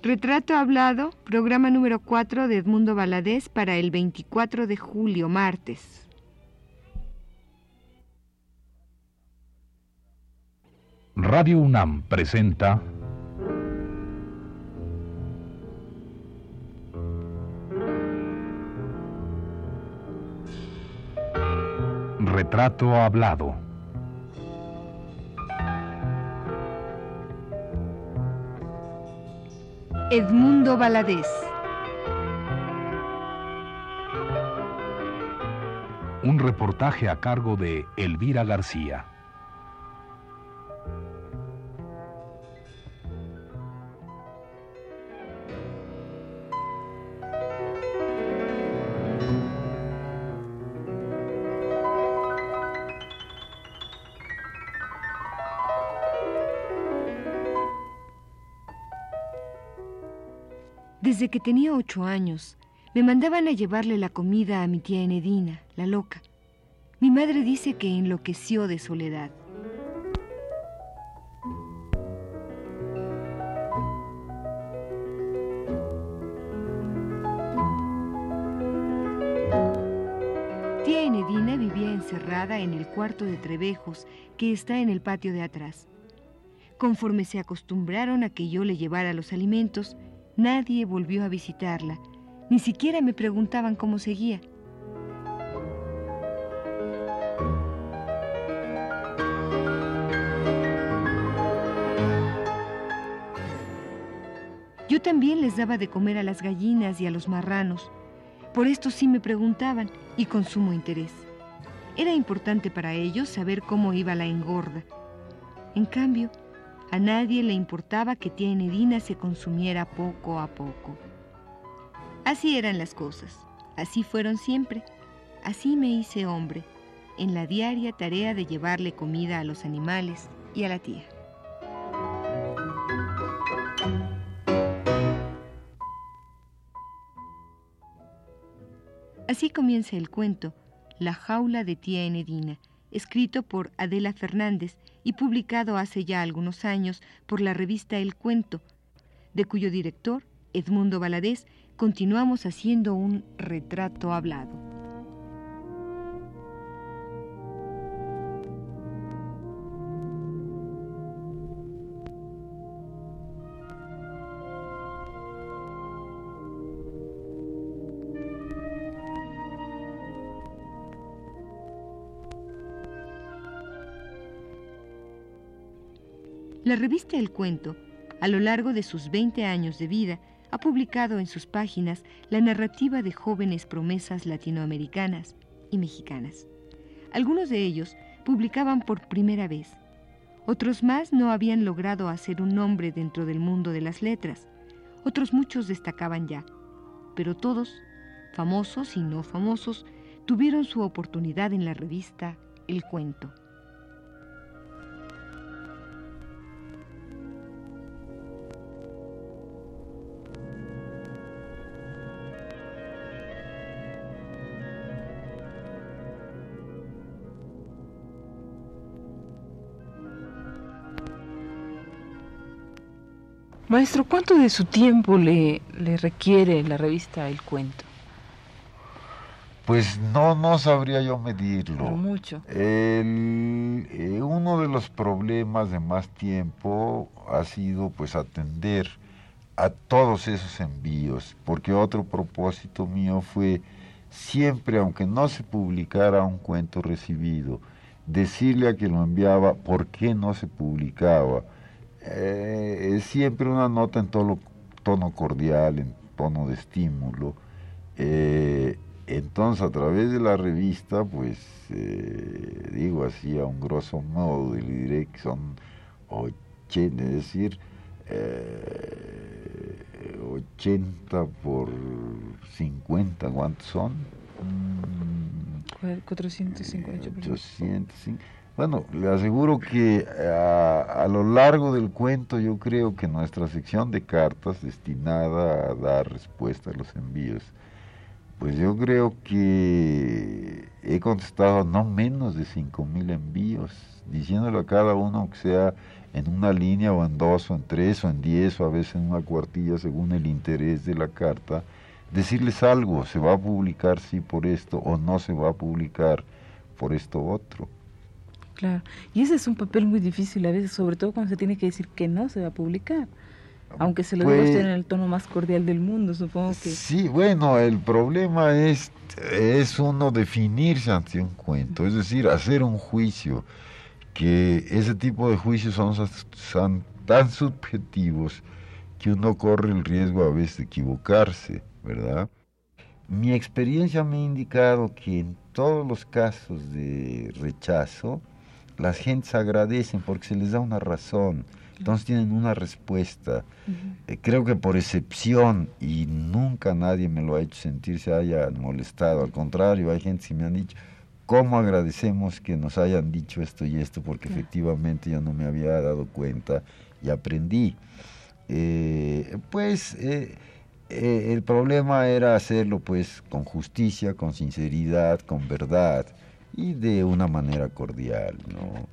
Retrato Hablado, programa número 4 de Edmundo Valadez para el 24 de julio, martes. Radio UNAM presenta Retrato Hablado. Edmundo Valadez. Un reportaje a cargo de Elvira García. Desde que tenía ocho años, me mandaban a llevarle la comida a mi tía Enedina, la loca. Mi madre dice que enloqueció de soledad. Tía Enedina vivía encerrada en el cuarto de Trevejos que está en el patio de atrás. Conforme se acostumbraron a que yo le llevara los alimentos, Nadie volvió a visitarla, ni siquiera me preguntaban cómo seguía. Yo también les daba de comer a las gallinas y a los marranos. Por esto sí me preguntaban y con sumo interés. Era importante para ellos saber cómo iba la engorda. En cambio, a nadie le importaba que tía Enedina se consumiera poco a poco. Así eran las cosas, así fueron siempre. Así me hice hombre, en la diaria tarea de llevarle comida a los animales y a la tía. Así comienza el cuento, La jaula de tía Enedina, escrito por Adela Fernández y publicado hace ya algunos años por la revista El Cuento, de cuyo director, Edmundo Valadez, continuamos haciendo un retrato hablado. La revista El Cuento, a lo largo de sus 20 años de vida, ha publicado en sus páginas la narrativa de jóvenes promesas latinoamericanas y mexicanas. Algunos de ellos publicaban por primera vez. Otros más no habían logrado hacer un nombre dentro del mundo de las letras. Otros muchos destacaban ya. Pero todos, famosos y no famosos, tuvieron su oportunidad en la revista El Cuento. Maestro, ¿cuánto de su tiempo le, le requiere la revista El Cuento? Pues no, no sabría yo medirlo. mucho. El, eh, uno de los problemas de más tiempo ha sido pues atender a todos esos envíos, porque otro propósito mío fue siempre, aunque no se publicara un cuento recibido, decirle a quien lo enviaba por qué no se publicaba eh, es siempre una nota en tono, tono cordial, en tono de estímulo. Eh, entonces, a través de la revista, pues, eh, digo así a un grosso modo, le diré que son 80, es decir, 80 por 50, ¿cuántos son? 450. 805. Bueno, le aseguro que eh, a, lo largo del cuento yo creo que nuestra sección de cartas destinada a dar respuesta a los envíos, pues yo creo que he contestado no menos de 5.000 envíos, diciéndole a cada uno que sea en una línea o en dos o en tres o en diez o a veces en una cuartilla según el interés de la carta, decirles algo, se va a publicar sí por esto o no se va a publicar por esto otro. Claro, y ese es un papel muy difícil a veces, sobre todo cuando se tiene que decir que no se va a publicar. Aunque se lo pues, en el tono más cordial del mundo, supongo que... Sí, bueno, el problema es, es uno definirse ante un cuento, es decir, hacer un juicio, que ese tipo de juicios son, son tan subjetivos que uno corre el riesgo a veces de equivocarse, ¿verdad? Mi experiencia me ha indicado que en todos los casos de rechazo, las gentes agradecen porque se les da una razón, entonces tienen una respuesta. Eh, creo que por excepción, y nunca nadie me lo ha hecho sentir se haya molestado, al contrario, hay gente que me han dicho, ¿cómo agradecemos que nos hayan dicho esto y esto? Porque efectivamente yo no me había dado cuenta y aprendí. Eh, pues eh, el problema era hacerlo pues con justicia, con sinceridad, con verdad y de una manera cordial, ¿no?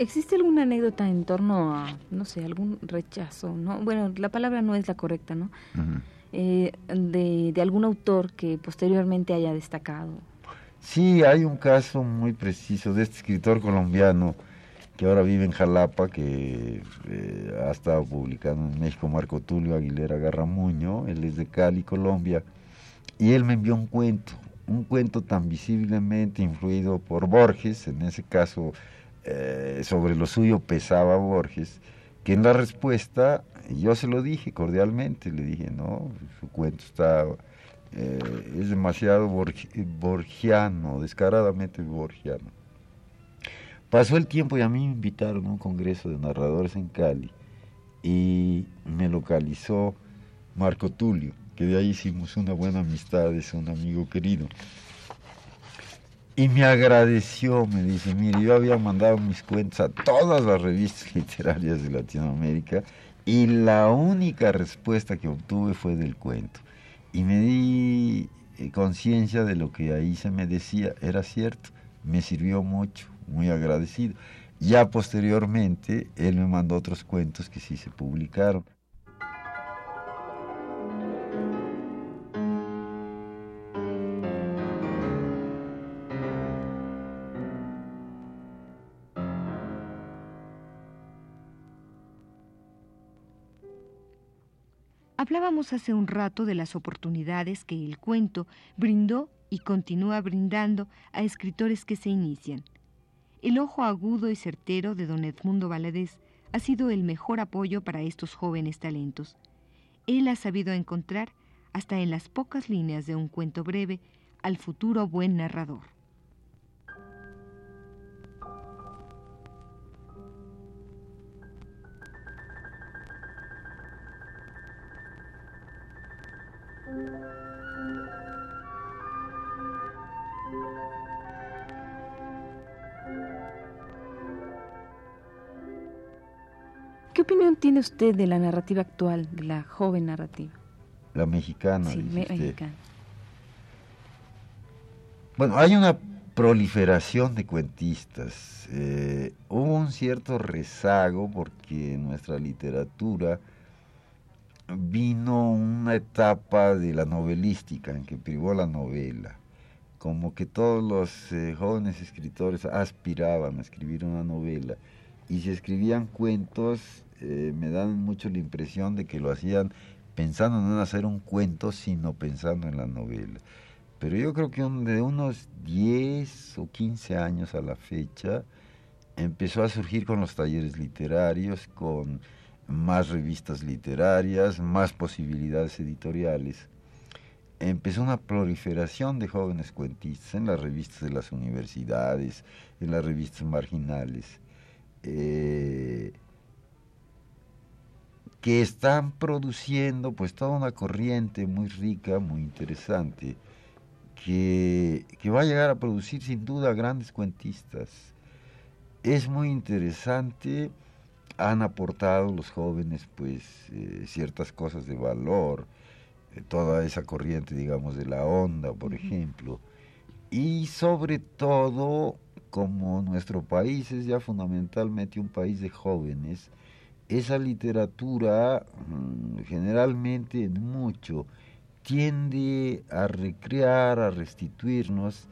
¿Existe alguna anécdota en torno a, no sé, algún rechazo, no? Bueno, la palabra no es la correcta, ¿no? Eh, de, algún autor que posteriormente haya destacado. Sí, hay un caso muy preciso de este escritor colombiano que ahora vive en Jalapa, que eh, ha estado publicando en México, Marco Tulio Aguilera Garramuño, él es de Cali, Colombia, y él me envió un cuento, un cuento tan visiblemente influido por Borges, en ese caso eh, sobre lo suyo pesaba Borges, que en la respuesta yo se lo dije cordialmente, le dije, no, su cuento está, eh, es demasiado borgiano, descaradamente borgiano. Pasó el tiempo y a mí me invitaron a un congreso de narradores en Cali y me localizó Marco Tulio, que de ahí hicimos una buena amistad, es un amigo querido. Y me agradeció, me dice, mire, yo había mandado mis cuentas a todas las revistas literarias de Latinoamérica y la única respuesta que obtuve fue del cuento. Y me di eh, conciencia de lo que ahí se me decía, era cierto, me sirvió mucho, muy agradecido. Ya posteriormente, él me mandó otros cuentos que sí se publicaron. Hablábamos hace un rato de las oportunidades que el cuento brindó y continúa brindando a escritores que se inician. El ojo agudo y certero de don Edmundo Valadez ha sido el mejor apoyo para estos jóvenes talentos. Él ha sabido encontrar, hasta en las pocas líneas de un cuento breve, al futuro buen narrador. ¿Qué opinión tiene usted de la narrativa actual, de la joven narrativa? La mexicana. Sí, mexicana. Bueno, hay una proliferación de cuentistas. Eh, hubo un cierto rezago porque nuestra literatura vino una etapa de la novelística en que privó la novela. Como que todos los eh, jóvenes escritores aspiraban a escribir una novela y si escribían cuentos eh, me dan mucho la impresión de que lo hacían pensando no en hacer un cuento, sino pensando en la novela. Pero yo creo que de unos 10 o 15 años a la fecha empezó a surgir con los talleres literarios, con más revistas literarias, más posibilidades editoriales. Empezó una proliferación de jóvenes cuentistas en las revistas de las universidades, en las revistas marginales. Eh, que están produciendo pues toda una corriente muy rica, muy interesante, que, que va a llegar a producir sin duda grandes cuentistas. Es muy interesante, han aportado los jóvenes pues eh, ciertas cosas de valor, eh, toda esa corriente digamos de la onda, por ejemplo, y sobre todo como nuestro país es ya fundamentalmente un país de jóvenes, esa literatura mm, generalmente en mucho tiende a recrear, a restituirnos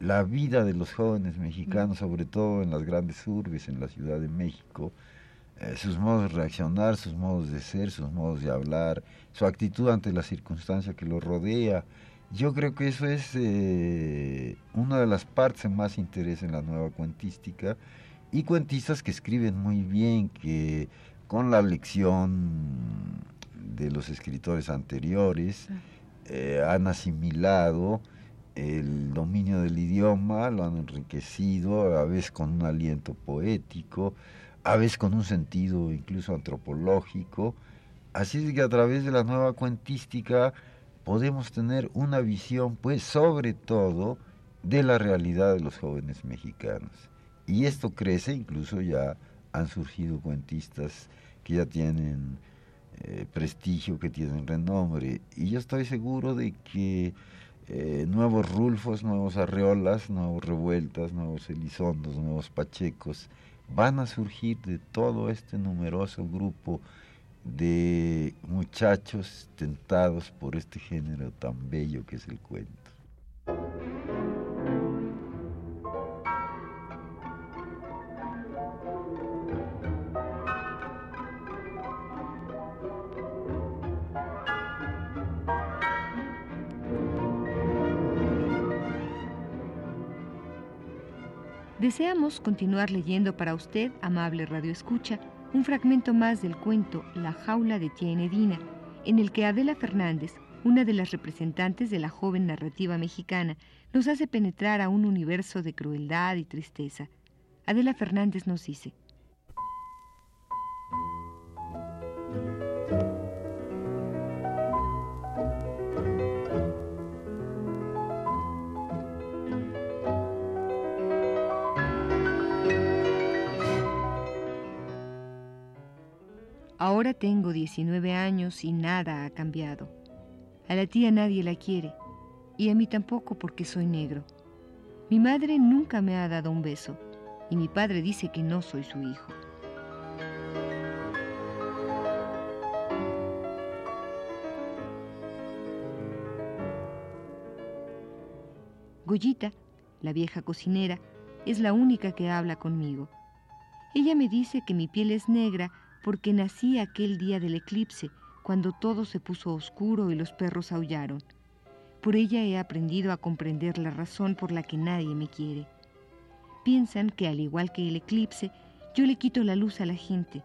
la vida de los jóvenes mexicanos, sobre todo en las grandes urbes, en la Ciudad de México, eh, sus modos de reaccionar, sus modos de ser, sus modos de hablar, su actitud ante la circunstancia que los rodea. Yo creo que eso es eh, una de las partes que más interesa en la nueva cuentística y cuentistas que escriben muy bien, que con la lección de los escritores anteriores eh, han asimilado el dominio del idioma, lo han enriquecido, a veces con un aliento poético, a veces con un sentido incluso antropológico. Así es que a través de la nueva cuentística podemos tener una visión, pues, sobre todo de la realidad de los jóvenes mexicanos. Y esto crece, incluso ya han surgido cuentistas que ya tienen eh, prestigio, que tienen renombre. Y yo estoy seguro de que eh, nuevos Rulfos, nuevos Arreolas, nuevos Revueltas, nuevos Elizondos, nuevos Pachecos, van a surgir de todo este numeroso grupo de muchachos tentados por este género tan bello que es el cuento. Deseamos continuar leyendo para usted, amable Radio Escucha, un fragmento más del cuento La jaula de tía Enedina, en el que Adela Fernández, una de las representantes de la joven narrativa mexicana, nos hace penetrar a un universo de crueldad y tristeza. Adela Fernández nos dice, Ahora tengo 19 años y nada ha cambiado. A la tía nadie la quiere, y a mí tampoco porque soy negro. Mi madre nunca me ha dado un beso, y mi padre dice que no soy su hijo. Goyita, la vieja cocinera, es la única que habla conmigo. Ella me dice que mi piel es negra porque nací aquel día del eclipse, cuando todo se puso oscuro y los perros aullaron. Por ella he aprendido a comprender la razón por la que nadie me quiere. Piensan que al igual que el eclipse, yo le quito la luz a la gente.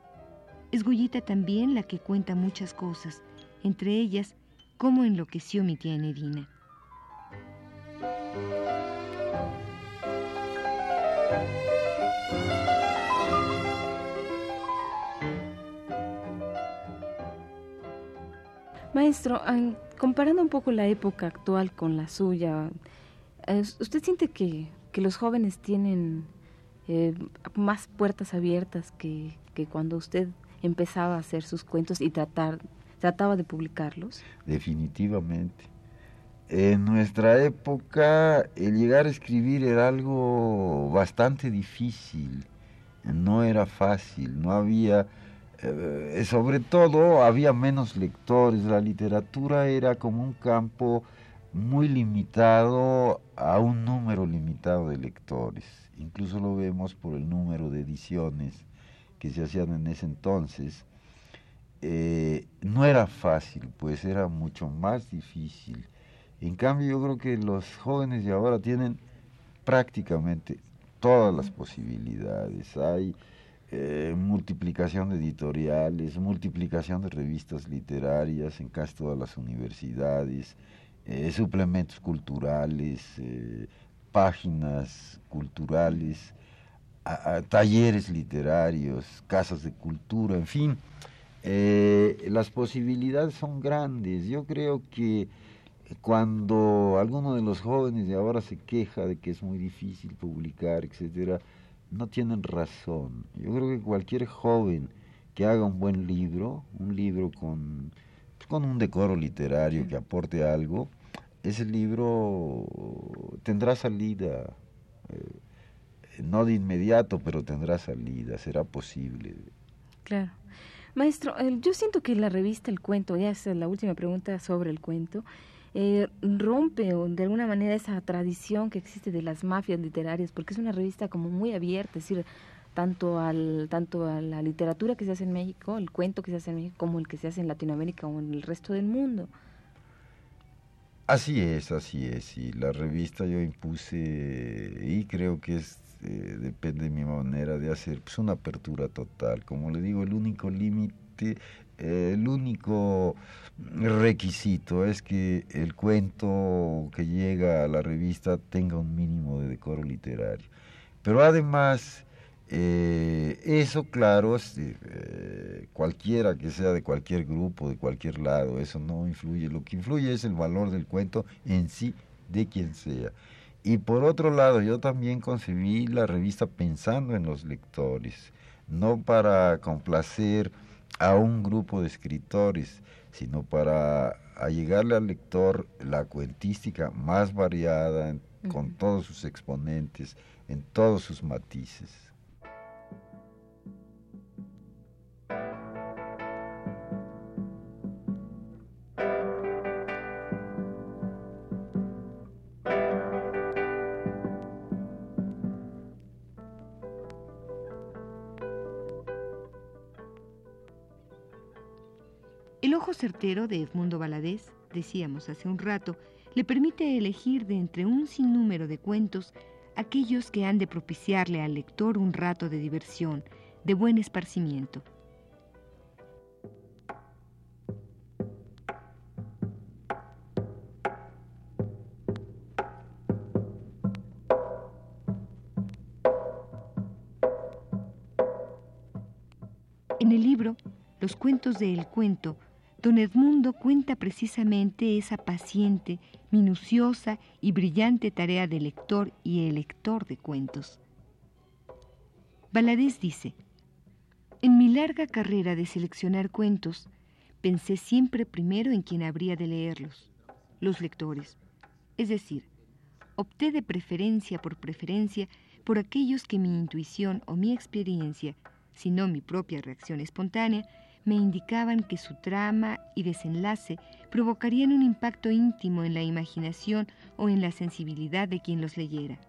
Es Goyita también la que cuenta muchas cosas, entre ellas cómo enloqueció mi tía Nerina. Maestro, comparando un poco la época actual con la suya, ¿usted siente que, los jóvenes tienen eh, más puertas abiertas que, cuando usted empezaba a hacer sus cuentos y tratar, trataba de publicarlos? Definitivamente. En nuestra época el llegar a escribir era algo bastante difícil, no era fácil, no había eh, sobre todo había menos lectores, la literatura era como un campo muy limitado a un número limitado de lectores. Incluso lo vemos por el número de ediciones que se hacían en ese entonces. Eh, no era fácil, pues era mucho más difícil. En cambio, yo creo que los jóvenes de ahora tienen prácticamente todas las posibilidades. Hay eh, multiplicación de editoriales, multiplicación de revistas literarias en casi todas las universidades, eh, suplementos culturales, eh, páginas culturales, talleres literarios, casas de cultura, en fin, las posibilidades son grandes. Yo creo que cuando alguno de los jóvenes de ahora se queja de que es muy difícil publicar, etcétera, no tienen razón. Yo creo que cualquier joven que haga un buen libro, un libro con, con un decoro literario que aporte algo, ese libro tendrá salida, eh, no de inmediato, pero tendrá salida, será posible. Claro. Maestro, yo siento que la revista El Cuento, ya es la última pregunta sobre el cuento, eh, rompe de alguna manera esa tradición que existe de las mafias literarias, porque es una revista como muy abierta, es decir, tanto al tanto a la literatura que se hace en México, el cuento que se hace en México, como el que se hace en Latinoamérica o en el resto del mundo. Así es, así es. Y la revista yo impuse, y creo que es, eh, depende de mi manera de hacer, pues una apertura total. Como le digo, el único límite, el único requisito es que el cuento que llega a la revista tenga un mínimo de decoro literario. Pero además eh, eso, claro, eh, cualquiera que sea de cualquier grupo, de cualquier lado, eso no influye. Lo que influye es el valor del cuento en sí, de quien sea. Y por otro lado, yo también concebí la revista pensando en los lectores, no para complacer a un grupo de escritores, sino para allegarle al lector la cuentística más variada, con todos sus exponentes, en todos sus matices. Certero de Edmundo Valadez, decíamos hace un rato, le permite elegir de entre un sinnúmero de cuentos aquellos que han de propiciarle al lector un rato de diversión, de buen esparcimiento. En el libro, Los cuentos de El Cuento Don Edmundo cuenta precisamente esa paciente, minuciosa y brillante tarea de lector y elector de cuentos. Valadez dice, en mi larga carrera de seleccionar cuentos, pensé siempre primero en quien habría de leerlos, los lectores. Es decir, opté de preferencia por preferencia por aquellos que mi intuición o mi experiencia, si no mi propia reacción espontánea, me indicaban que su trama y desenlace provocarían un impacto íntimo en la imaginación o en la sensibilidad de quien los leyera.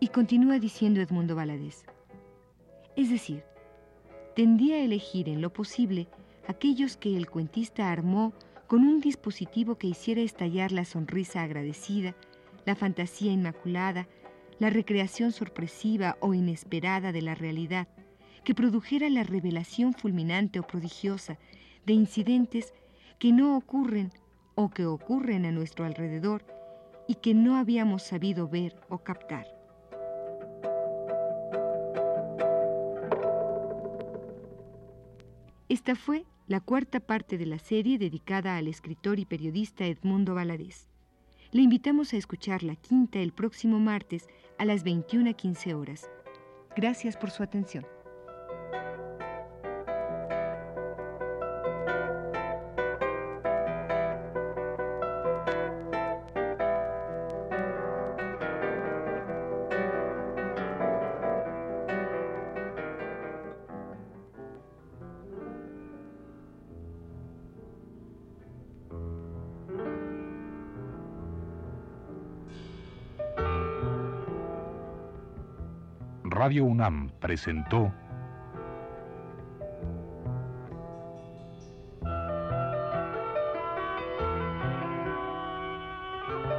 Y continúa diciendo Edmundo Valadez. Es decir, tendía a elegir en lo posible aquellos que el cuentista armó con un dispositivo que hiciera estallar la sonrisa agradecida, la fantasía inmaculada, la recreación sorpresiva o inesperada de la realidad, que produjera la revelación fulminante o prodigiosa de incidentes que no ocurren o que ocurren a nuestro alrededor y que no habíamos sabido ver o captar. Esta fue la cuarta parte de la serie dedicada al escritor y periodista Edmundo Valadez. Le invitamos a escuchar la quinta el próximo martes a las 21.15 horas. Gracias por su atención. Radio UNAM presentó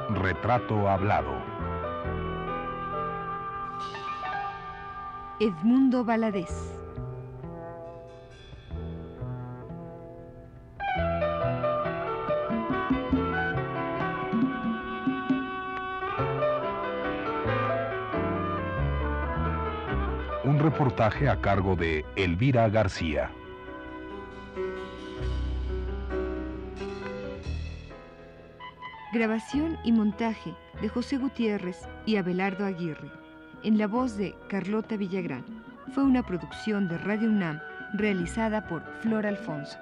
Retrato Hablado. Edmundo Valadez. Un reportaje a cargo de Elvira García. Grabación y montaje de José Gutiérrez y Abelardo Aguirre. En la voz de Carlota Villagrán. Fue una producción de Radio UNAM realizada por Flor Alfonso.